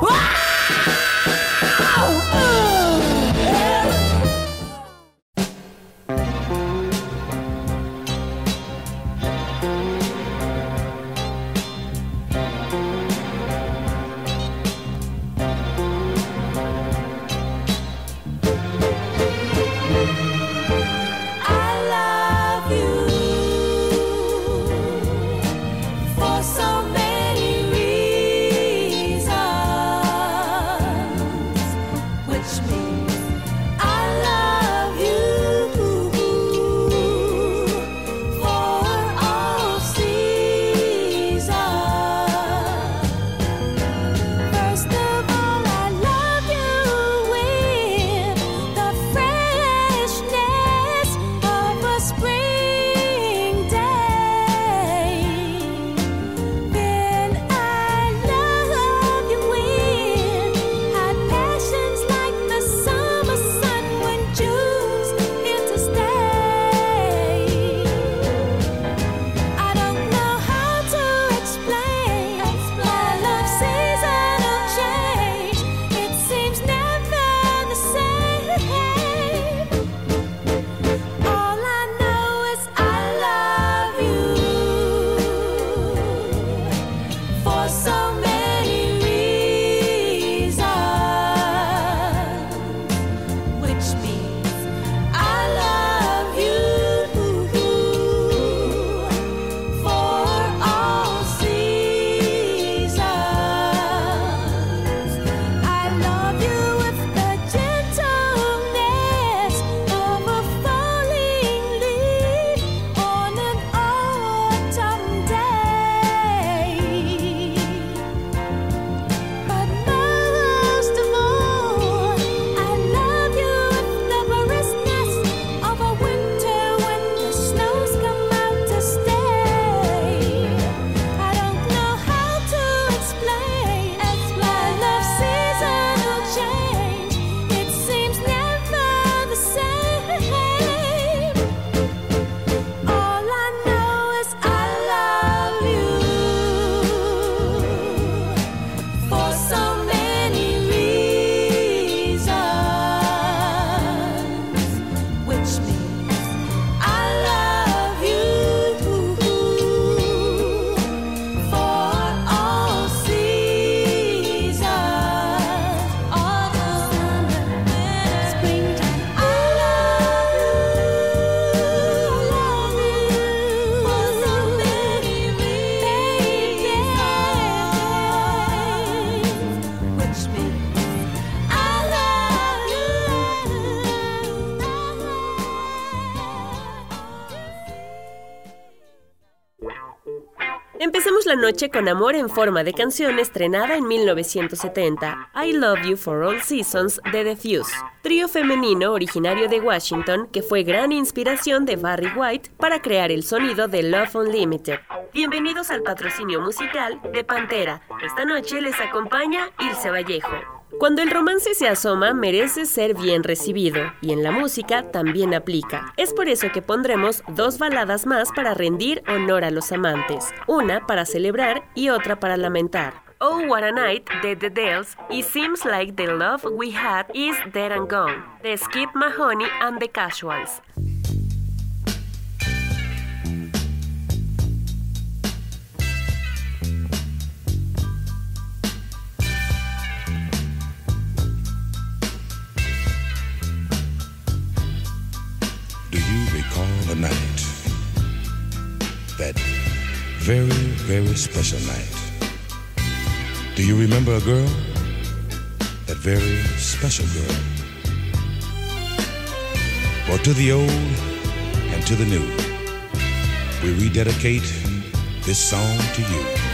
For noche con Amor en forma de canción estrenada en 1970, I Love You for All Seasons de The Fuse, trío femenino originario de Washington que fue gran inspiración de Barry White para crear el sonido de Love Unlimited. Bienvenidos al patrocinio musical de Pantera. Esta noche les acompaña Ilse Vallejo. Cuando el romance se asoma, merece ser bien recibido, y en la música también aplica. Es por eso que pondremos dos baladas más para rendir honor a los amantes, una para celebrar y otra para lamentar. Oh What a Night de The Dells y Seems Like the Love We Had Is Dead and Gone de Skip Mahoney and the Casuals. Night? That very, very special night. Do you remember a girl? That very special girl. For to the old and to the new, we rededicate this song to you.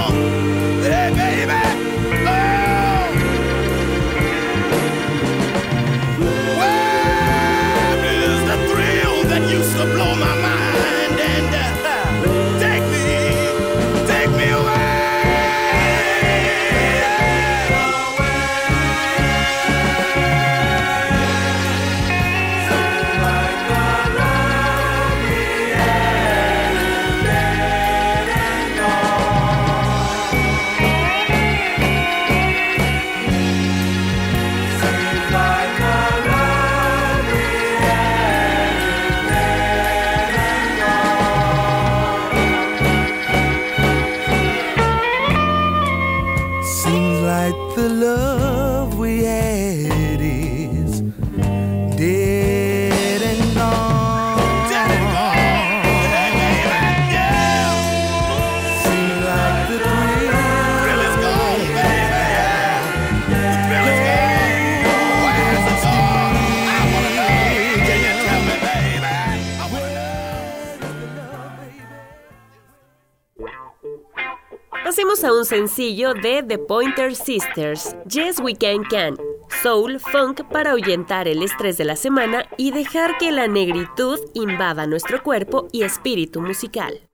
Oh. sencillo de The Pointer Sisters, Yes We Can Can, soul funk para ahuyentar el estrés de la semana y dejar que la negritud invada nuestro cuerpo y espíritu musical.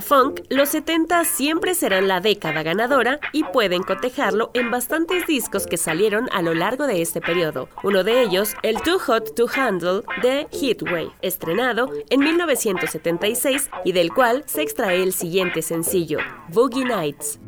funk, los 70 siempre serán la década ganadora y pueden cotejarlo en bastantes discos que salieron a lo largo de este periodo. Uno de ellos, el Too Hot to Handle de Heatwave, estrenado en 1976 y del cual se extrae el siguiente sencillo, Boogie Nights.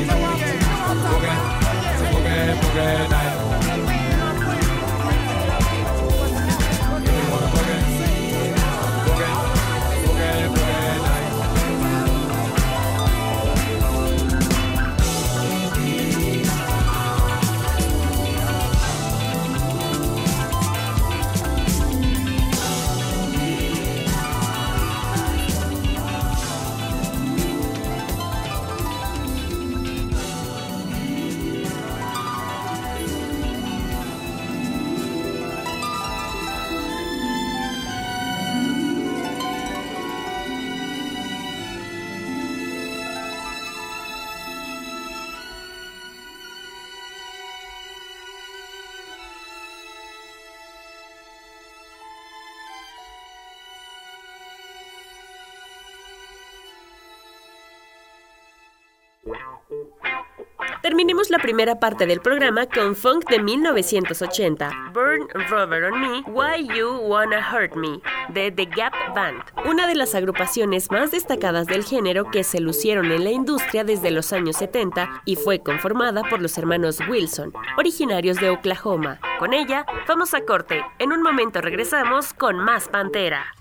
Boogie, boogie, boogie night. la primera parte del programa con funk de 1980, Burn Rubber on Me, Why You Wanna Hurt Me, de The Gap Band, una de las agrupaciones más destacadas del género que se lucieron en la industria desde los años 70 y fue conformada por los hermanos Wilson, originarios de Oklahoma. Con ella, vamos a corte. En un momento regresamos con más Pantera.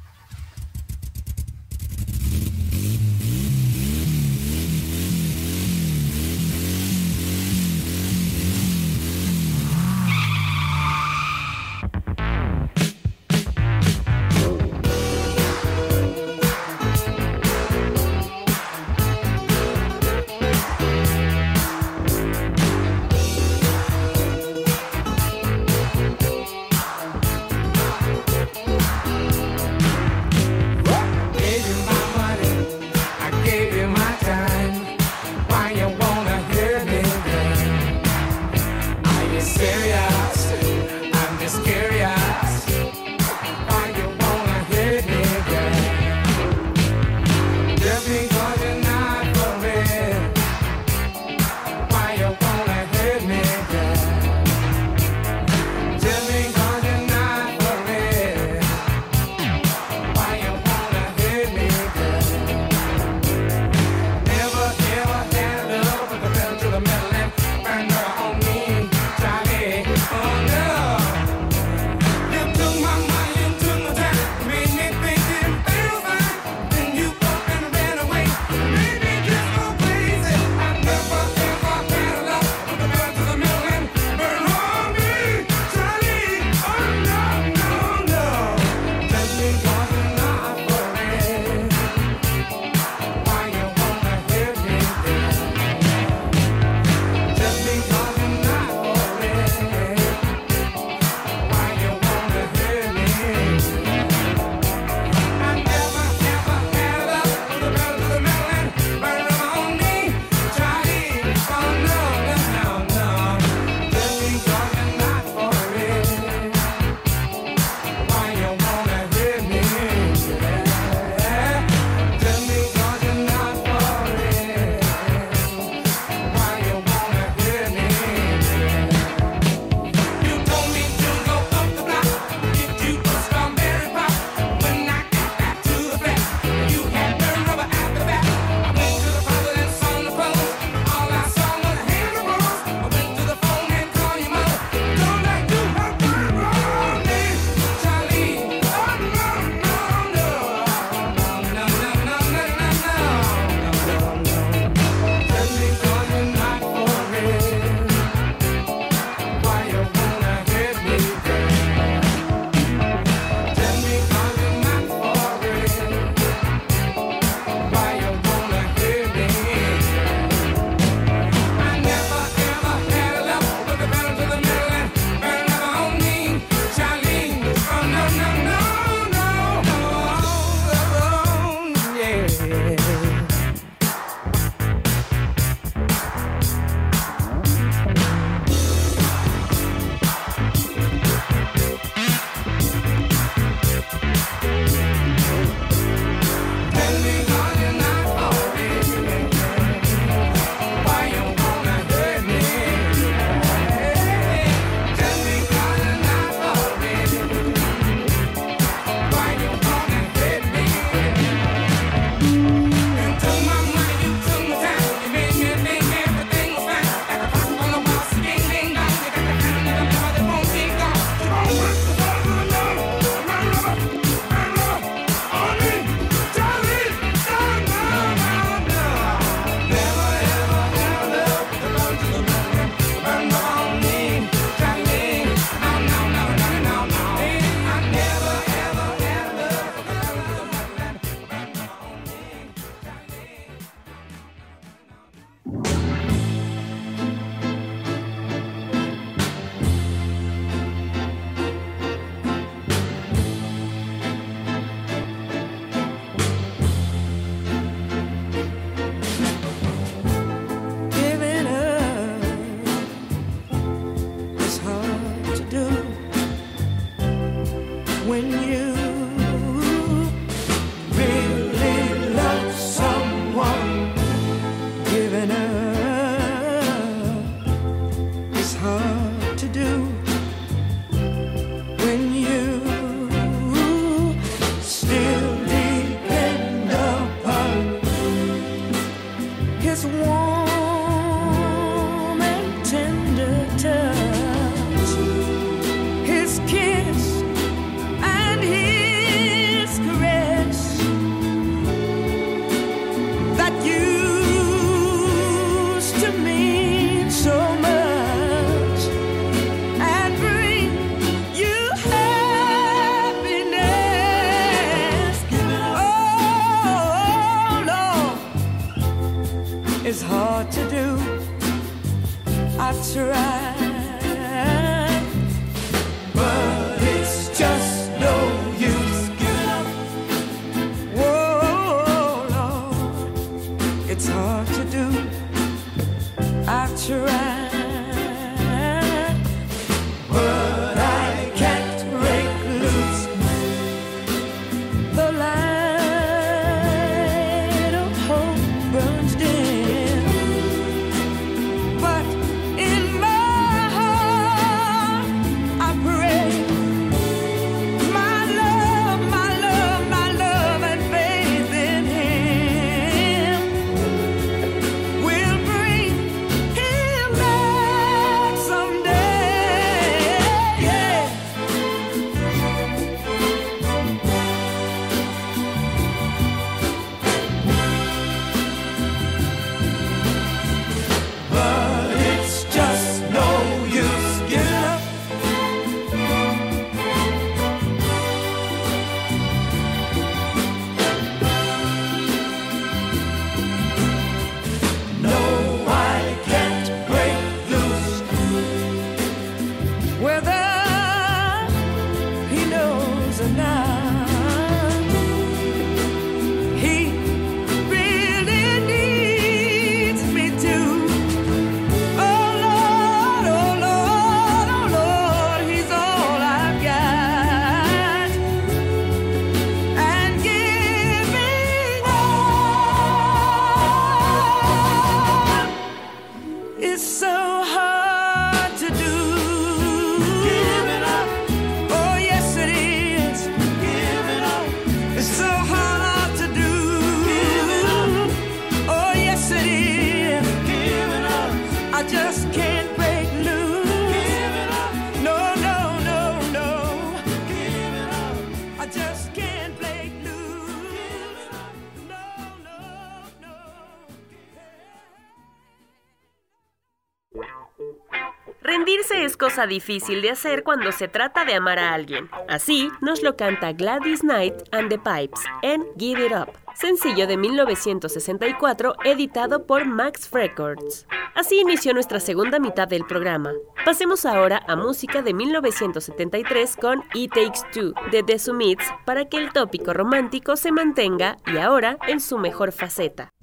what to do. I tried. cosa difícil de hacer cuando se trata de amar a alguien. Así nos lo canta Gladys Knight and the Pipes en Give It Up, sencillo de 1964 editado por Max Records. Así inició nuestra segunda mitad del programa. Pasemos ahora a música de 1973 con It Takes Two de The Summits para que el tópico romántico se mantenga y ahora en su mejor faceta.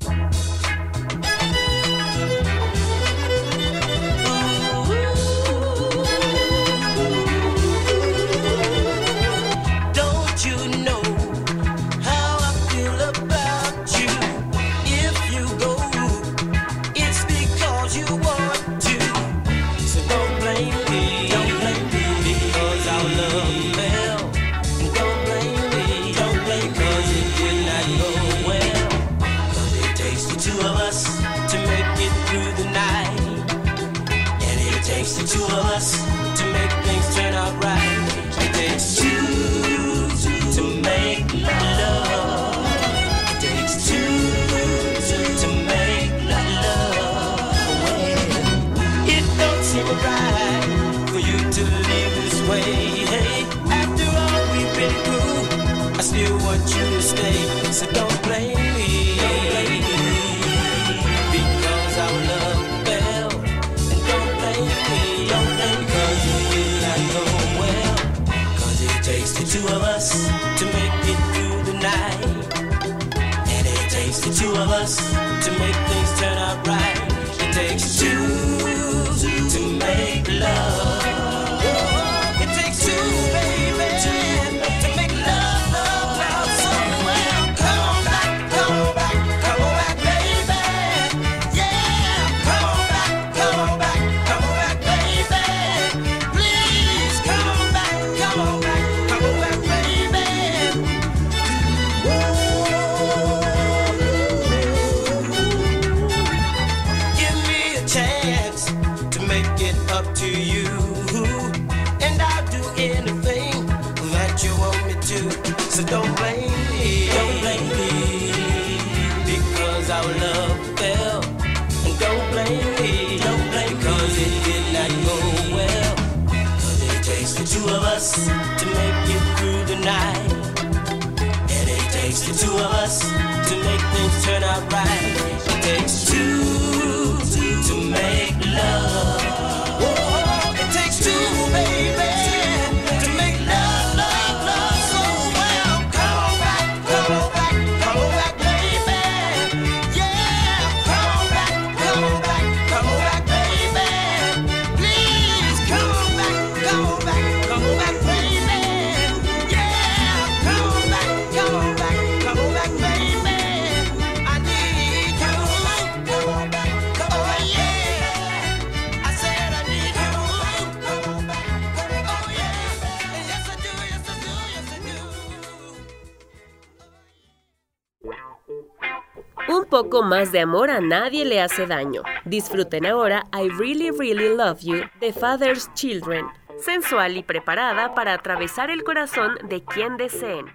más de amor a nadie le hace daño. Disfruten ahora I Really Really Love You de Father's Children, sensual y preparada para atravesar el corazón de quien deseen.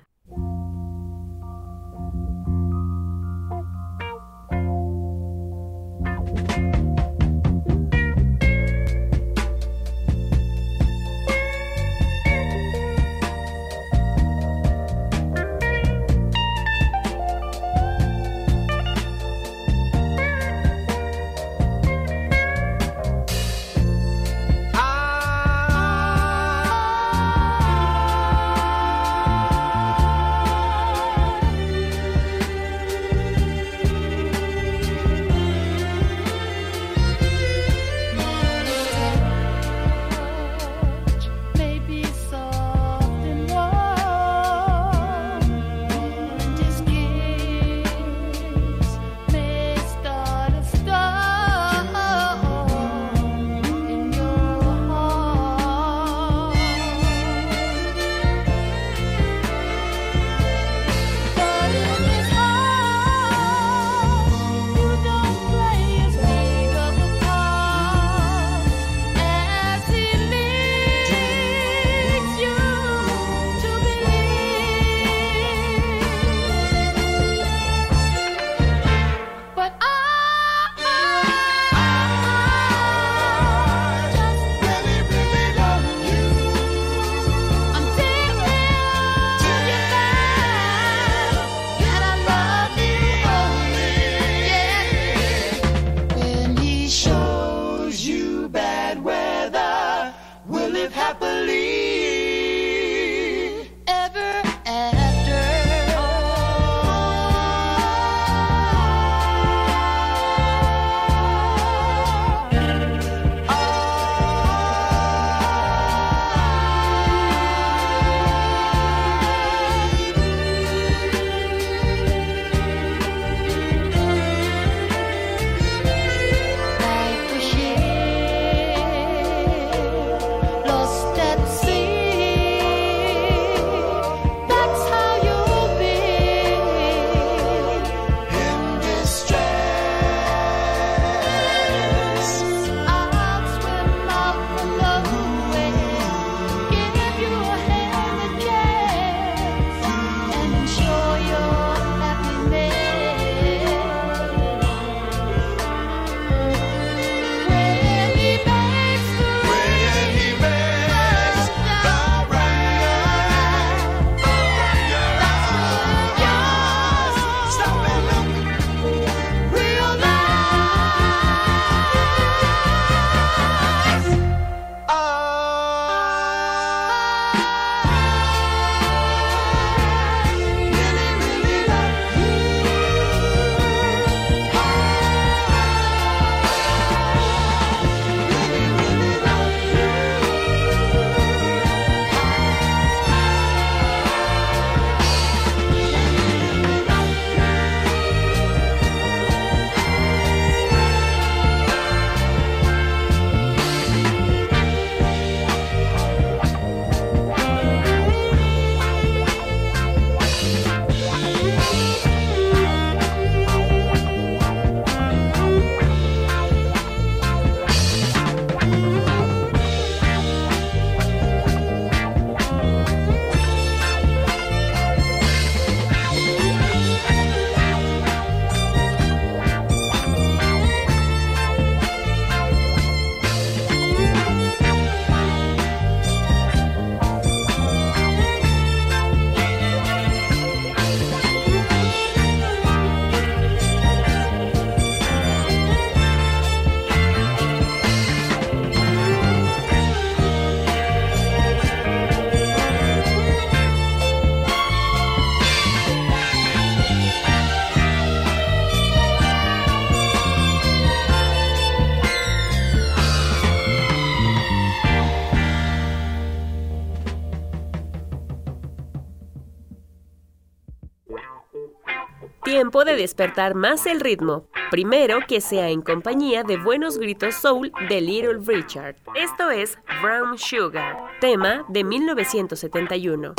despertar más el ritmo. Primero, que sea en compañía de buenos gritos soul de Little Richard. Esto es Brown Sugar, tema de 1971.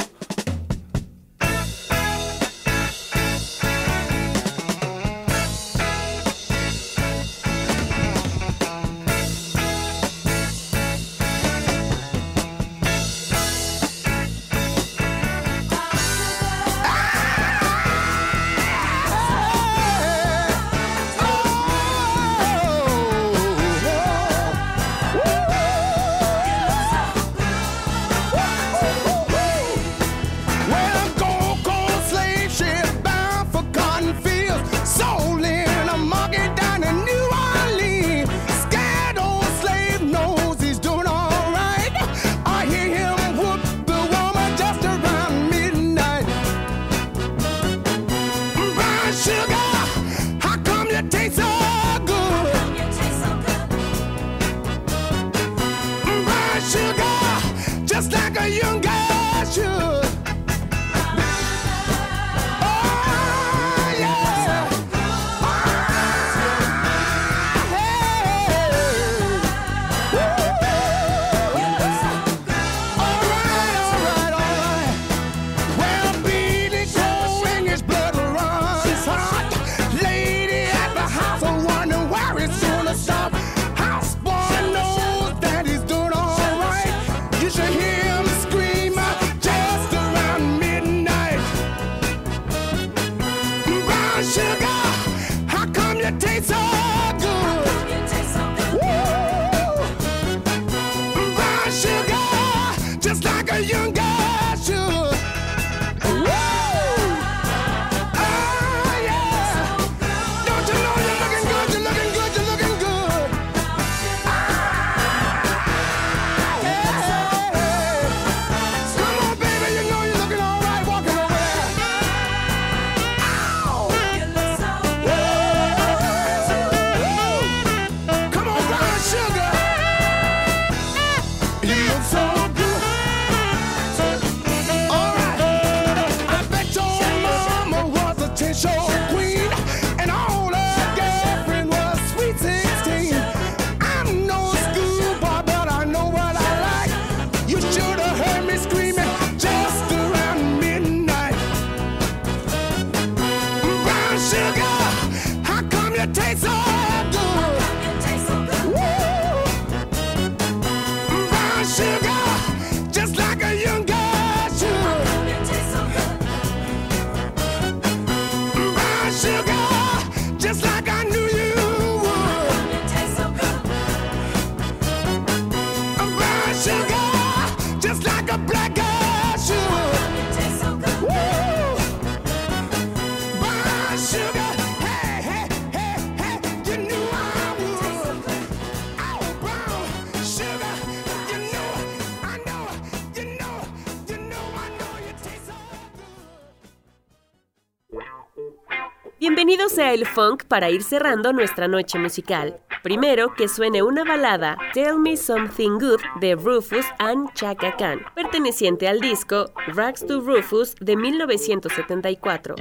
Vámonos a el funk para ir cerrando nuestra noche musical. Primero que suene una balada, Tell Me Something Good de Rufus and Chaka Khan, perteneciente al disco Rags to Rufus de 1974.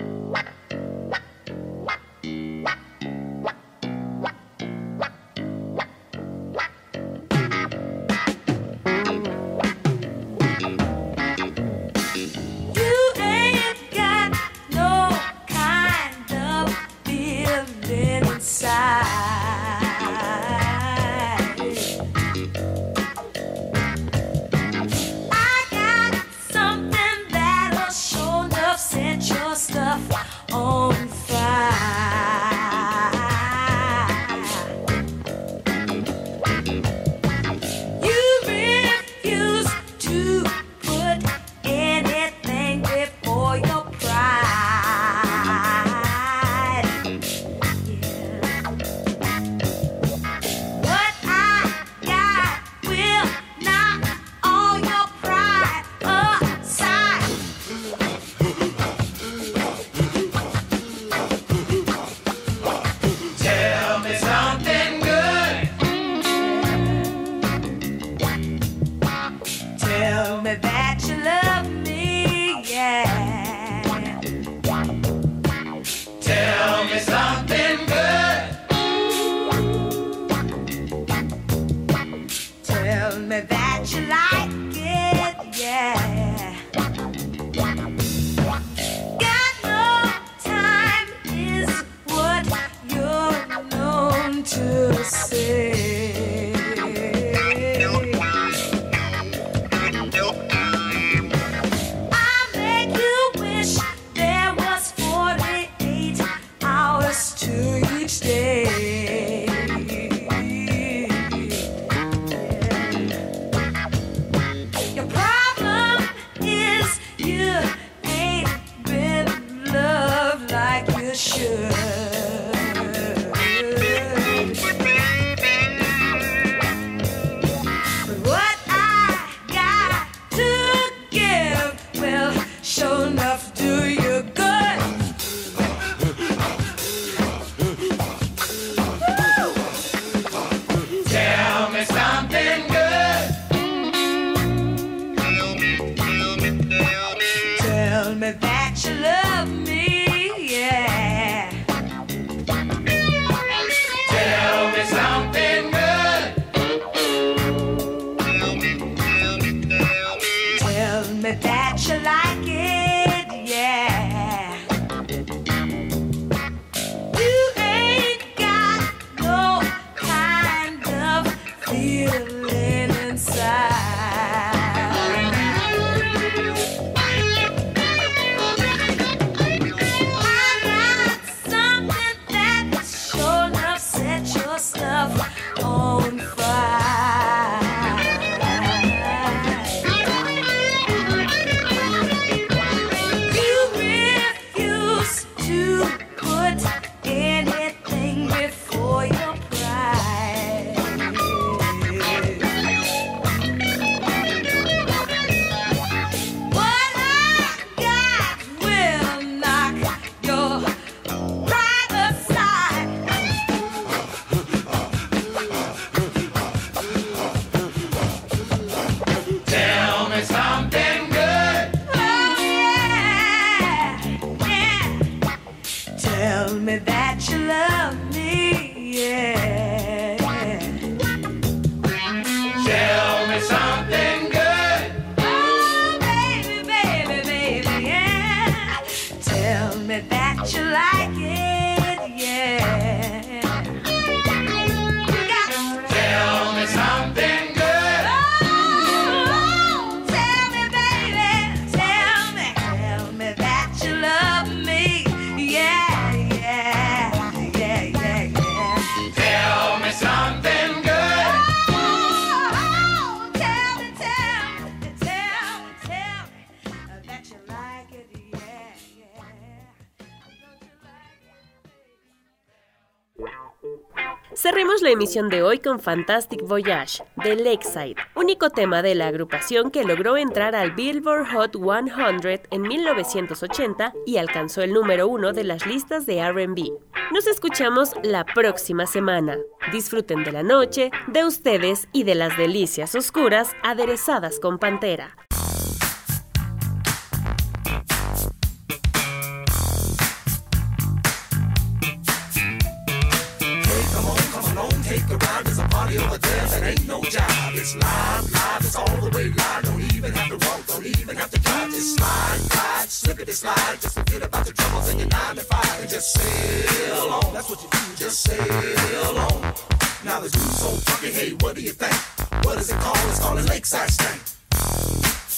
enough. That you like it, Cerremos la emisión de hoy con Fantastic Voyage de Lakeside, único tema de la agrupación que logró entrar al Billboard Hot 100 en 1980 y alcanzó el número uno de las listas de RB. Nos escuchamos la próxima semana. Disfruten de la noche, de ustedes y de las delicias oscuras aderezadas con Pantera. A that ain't no job. It's live, live, it's all the way live. Don't even have to walk, don't even have to drive. Just slide, glide, slip it and slide. Just forget about the troubles in your nine to five and just sail on. That's what you do, just sail on. Now the dude's so funky, hey, what do you think? What is it called? It's called a lakeside stank.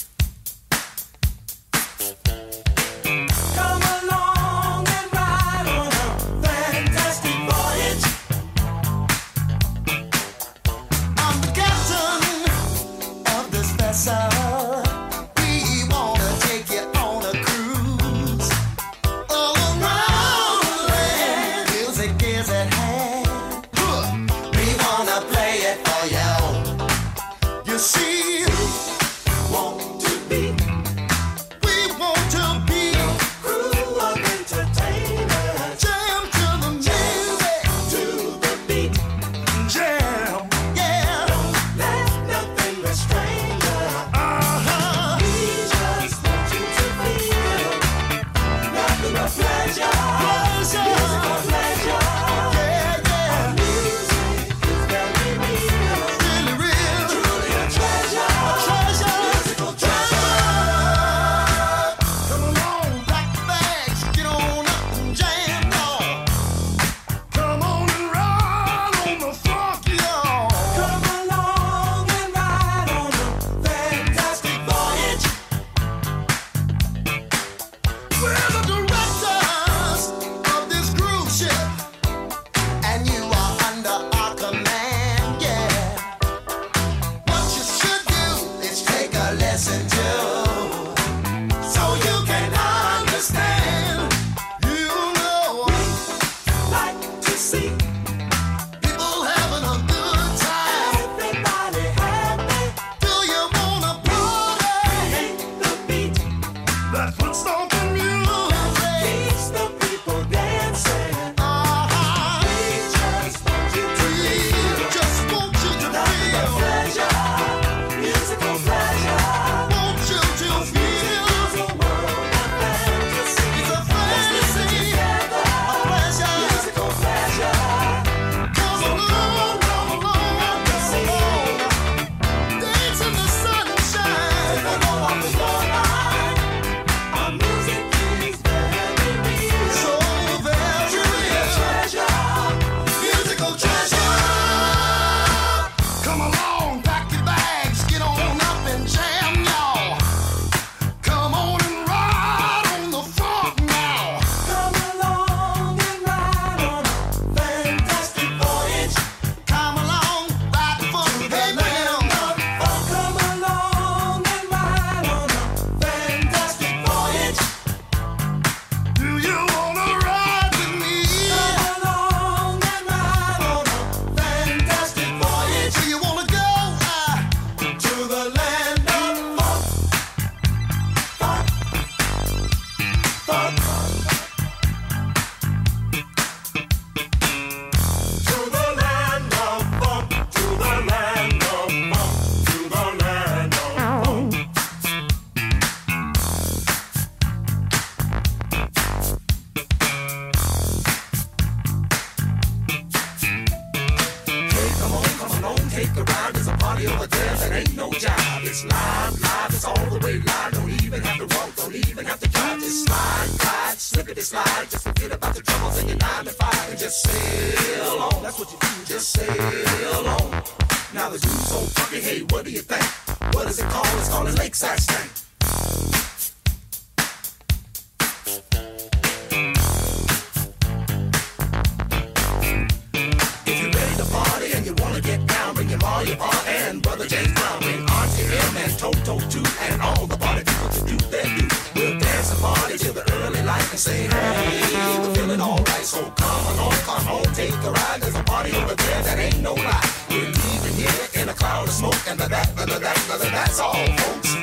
told you and all the party people to do their do. We'll dance and party till the early light and say, hey, we're feeling alright. So come along, come on, take a ride. There's a party over there that ain't no lie. We're leaving here in a cloud of smoke and the that, the that, the that, that's all, folks.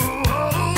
Ooh,